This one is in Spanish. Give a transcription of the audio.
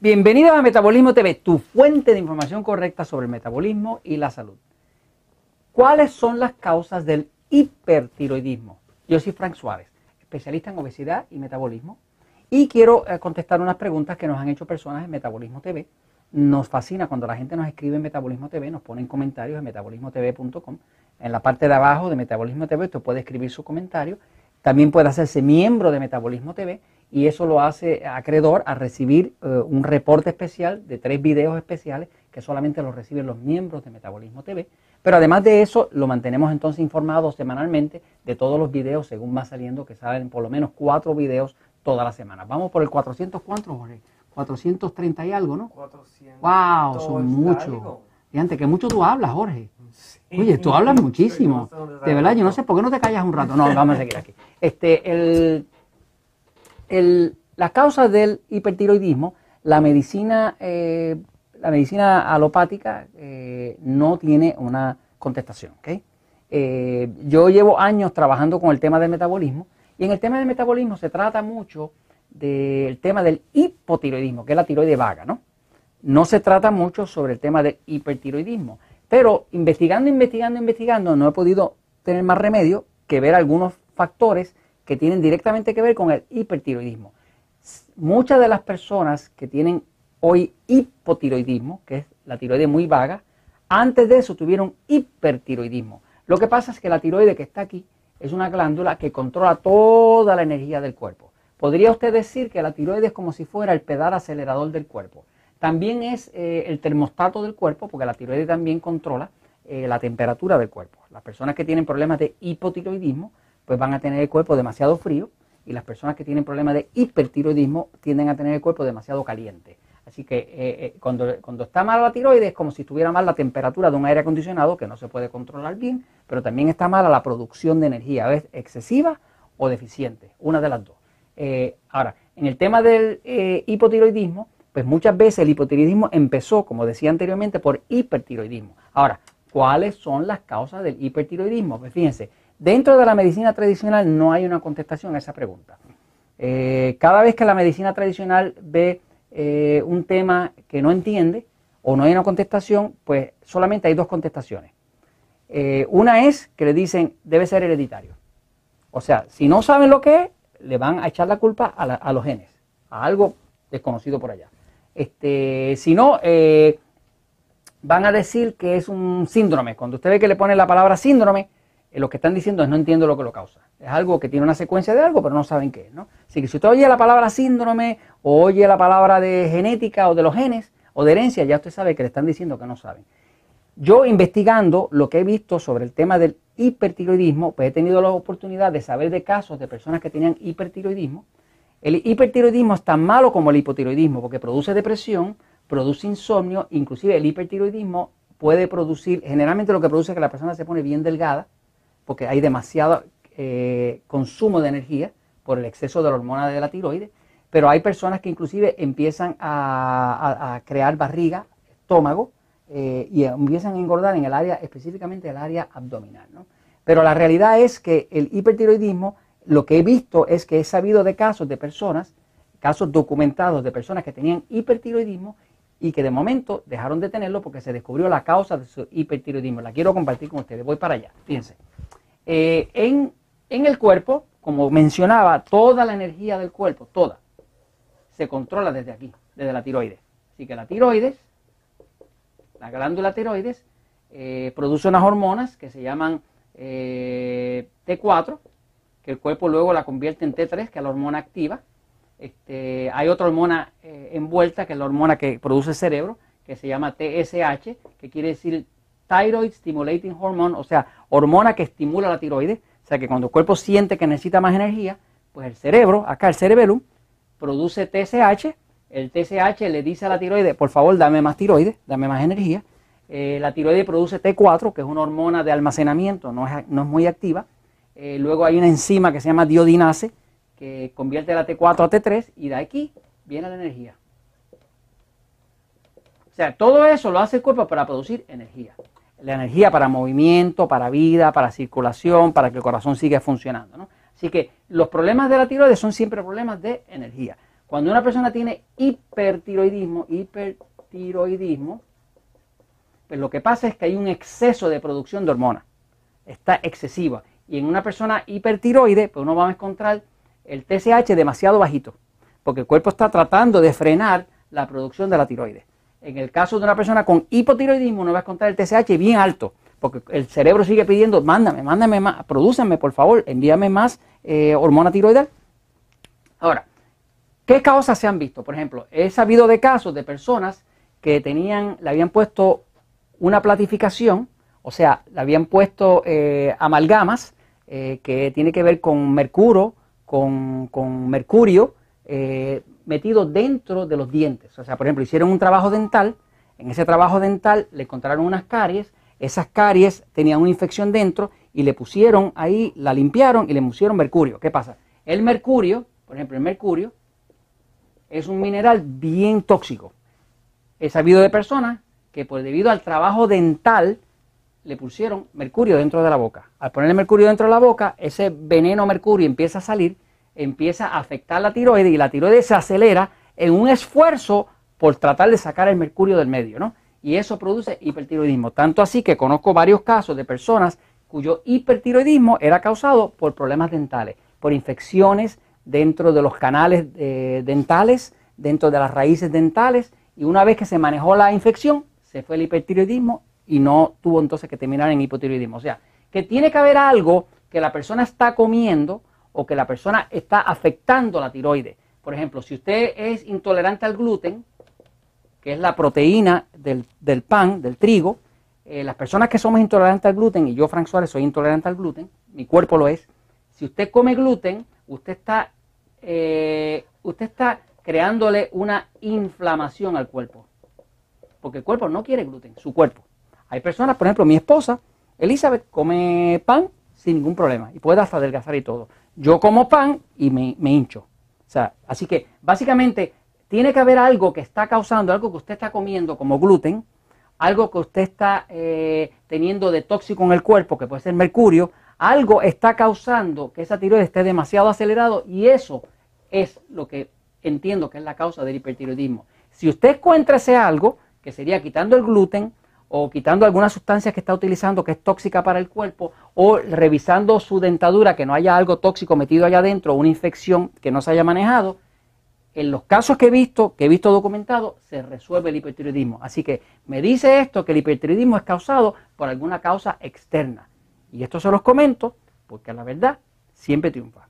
Bienvenidos a Metabolismo TV, tu fuente de información correcta sobre el metabolismo y la salud. ¿Cuáles son las causas del hipertiroidismo? Yo soy Frank Suárez, especialista en obesidad y metabolismo, y quiero eh, contestar unas preguntas que nos han hecho personas en Metabolismo TV. Nos fascina cuando la gente nos escribe en Metabolismo TV, nos pone en comentarios en metabolismotv.com. En la parte de abajo de Metabolismo TV usted puede escribir su comentario. También puede hacerse miembro de Metabolismo TV y eso lo hace acreedor a recibir eh, un reporte especial de tres videos especiales que solamente los reciben los miembros de Metabolismo TV. Pero además de eso, lo mantenemos entonces informado semanalmente de todos los videos según va saliendo, que salen por lo menos cuatro videos toda la semana. Vamos por el 400, ¿cuántos, Jorge? 430 y algo, ¿no? 400. ¡Wow! Son muchos. Y antes que mucho tú hablas, Jorge. Oye, tú hablas muchísimo. de verdad, yo no sé por qué no te callas un rato. No, vamos a seguir aquí. Este, el las causas del hipertiroidismo, la medicina, eh, la medicina alopática eh, no tiene una contestación. Eh, yo llevo años trabajando con el tema del metabolismo y en el tema del metabolismo se trata mucho del tema del hipotiroidismo, que es la tiroide vaga, ¿no? No se trata mucho sobre el tema del hipertiroidismo, pero investigando, investigando, investigando, no he podido tener más remedio que ver algunos factores que tienen directamente que ver con el hipertiroidismo. Muchas de las personas que tienen hoy hipotiroidismo, que es la tiroide muy vaga, antes de eso tuvieron hipertiroidismo. Lo que pasa es que la tiroide que está aquí es una glándula que controla toda la energía del cuerpo. Podría usted decir que la tiroide es como si fuera el pedal acelerador del cuerpo. También es eh, el termostato del cuerpo, porque la tiroide también controla eh, la temperatura del cuerpo. Las personas que tienen problemas de hipotiroidismo pues van a tener el cuerpo demasiado frío y las personas que tienen problemas de hipertiroidismo tienden a tener el cuerpo demasiado caliente. Así que eh, eh, cuando, cuando está mala la tiroides es como si estuviera mal la temperatura de un aire acondicionado que no se puede controlar bien, pero también está mala la producción de energía, ¿ves? excesiva o deficiente, una de las dos. Eh, ahora, en el tema del hipotiroidismo, pues muchas veces el hipotiroidismo empezó, como decía anteriormente, por hipertiroidismo. Ahora, ¿cuáles son las causas del hipertiroidismo? Pues fíjense, Dentro de la medicina tradicional no hay una contestación a esa pregunta. Eh, cada vez que la medicina tradicional ve eh, un tema que no entiende o no hay una contestación, pues solamente hay dos contestaciones. Eh, una es que le dicen debe ser hereditario. O sea, si no saben lo que es, le van a echar la culpa a, los genes, a algo desconocido por allá. Este, si no, van a decir que es un síndrome. Cuando usted ve que le pone la palabra síndrome, lo que están diciendo es no entiendo lo que lo causa. Es algo que tiene una secuencia de algo, pero no saben qué es. ¿no? Así que si usted oye la palabra síndrome o oye la palabra de genética o de los genes o de herencia, ya usted sabe que le están diciendo que no saben. Yo investigando lo que he visto sobre el tema del hipertiroidismo, pues he tenido la oportunidad de saber de casos de personas que tenían hipertiroidismo. El hipertiroidismo es tan malo como el hipotiroidismo porque produce depresión, produce insomnio, inclusive el hipertiroidismo puede producir, generalmente lo que produce es que la persona se pone bien delgada, porque hay demasiado eh, consumo de energía por el exceso de la hormona de la tiroides, pero hay personas que inclusive empiezan a, crear barriga, estómago, eh, y empiezan a engordar en el área, específicamente el área abdominal. Pero la realidad es que el hipertiroidismo, lo que he visto es que he sabido de casos de personas, casos documentados de personas que tenían hipertiroidismo y que de momento dejaron de tenerlo porque se descubrió la causa de su hipertiroidismo. La quiero compartir con ustedes. Voy para allá. Fíjense. Eh, en, el cuerpo, como mencionaba, toda la energía del cuerpo, toda, se controla desde aquí, desde la tiroides. Así que la tiroides, la glándula tiroides, eh, produce unas hormonas que se llaman eh, T4, que el cuerpo luego la convierte en T3, que es la hormona activa. Este, hay otra hormona envuelta, que es la hormona que produce el cerebro, que se llama TSH, que quiere decir Thyroid Stimulating Hormone, o sea, hormona que estimula la tiroides. O sea, que cuando el cuerpo siente que necesita más energía, pues el cerebro, acá el cerebelo, produce TSH. El TSH le dice a la tiroides, por favor, dame más tiroides, dame más energía. Eh, la tiroides produce T4, que es una hormona de almacenamiento, no es, no es muy activa. Eh, luego hay una enzima que se llama diodinase, que convierte la T4 a T3, y de aquí viene la energía. O sea, todo eso lo hace el cuerpo para producir energía la energía para movimiento, para vida, para circulación, para que el corazón siga funcionando. Así que los problemas de la tiroides son siempre problemas de energía. Cuando una persona tiene hipertiroidismo, hipertiroidismo, pues lo que pasa es que hay un exceso de producción de hormonas. Está excesiva. Y en una persona hipertiroide, pues uno va a encontrar el TSH demasiado bajito, porque el cuerpo está tratando de frenar la producción de la tiroides. En el caso de una persona con hipotiroidismo, uno va a encontrar el TSH bien alto, porque el cerebro sigue pidiendo, mándame, mándame más, prodúceme, por favor, envíame más eh, hormona tiroidal. Ahora, ¿qué causas se han visto? Por ejemplo, he sabido de casos de personas que tenían, le habían puesto una platificación, o sea, le habían puesto eh, amalgamas eh, que tiene que ver con mercurio, con, con mercurio metido dentro de los dientes. O sea, por ejemplo, hicieron un trabajo dental, en ese trabajo dental le encontraron unas caries esas caries tenían una infección dentro y le pusieron ahí, la limpiaron y le pusieron mercurio. ¿Qué pasa? El mercurio, por ejemplo, el mercurio es un mineral bien tóxico. He sabido de personas que por debido al trabajo dental le pusieron mercurio dentro de la boca. Al ponerle mercurio dentro de la boca, ese veneno mercurio empieza a salir, empieza a afectar la tiroides y la tiroides se acelera en un esfuerzo por tratar de sacar el mercurio del medio, ¿no? y eso produce hipertiroidismo. Tanto así que conozco varios casos de personas cuyo hipertiroidismo era causado por problemas dentales, por infecciones dentro de los canales eh, dentales, dentro de las raíces dentales, y una vez que se manejó la infección, se fue el hipertiroidismo y no tuvo entonces que terminar en hipotiroidismo. O sea, que tiene que haber algo que la persona está comiendo o que la persona está afectando la tiroides. Por ejemplo, si usted es intolerante al gluten, que es la proteína del, pan, del trigo. Eh, las personas que somos intolerantes al gluten, y yo, Frank Suárez, soy intolerante al gluten, mi cuerpo lo es. Si usted come gluten, usted está, eh, usted está creándole una inflamación al cuerpo. Porque el cuerpo no quiere gluten, su cuerpo. Hay personas, por ejemplo, mi esposa, Elizabeth, come pan sin ningún problema y puede hasta adelgazar y todo. Yo como pan y me, me hincho. O sea, así que básicamente tiene que haber algo que está causando, algo que usted está comiendo como gluten, algo que usted está eh, teniendo de tóxico en el cuerpo, que puede ser mercurio, algo está causando que esa tiroides esté demasiado acelerado y eso es lo que entiendo que es la causa del hipertiroidismo. Si usted encuentra ese algo, que sería quitando el gluten o quitando alguna sustancia que está utilizando que es tóxica para el cuerpo o revisando su dentadura que no haya algo tóxico metido allá adentro, una infección que no se haya manejado, en los casos que he visto, que he visto documentado, se resuelve el hipertiroidismo. Así que me dice esto que el hipertiroidismo es causado por alguna causa externa. Y esto se los comento porque la verdad siempre triunfa.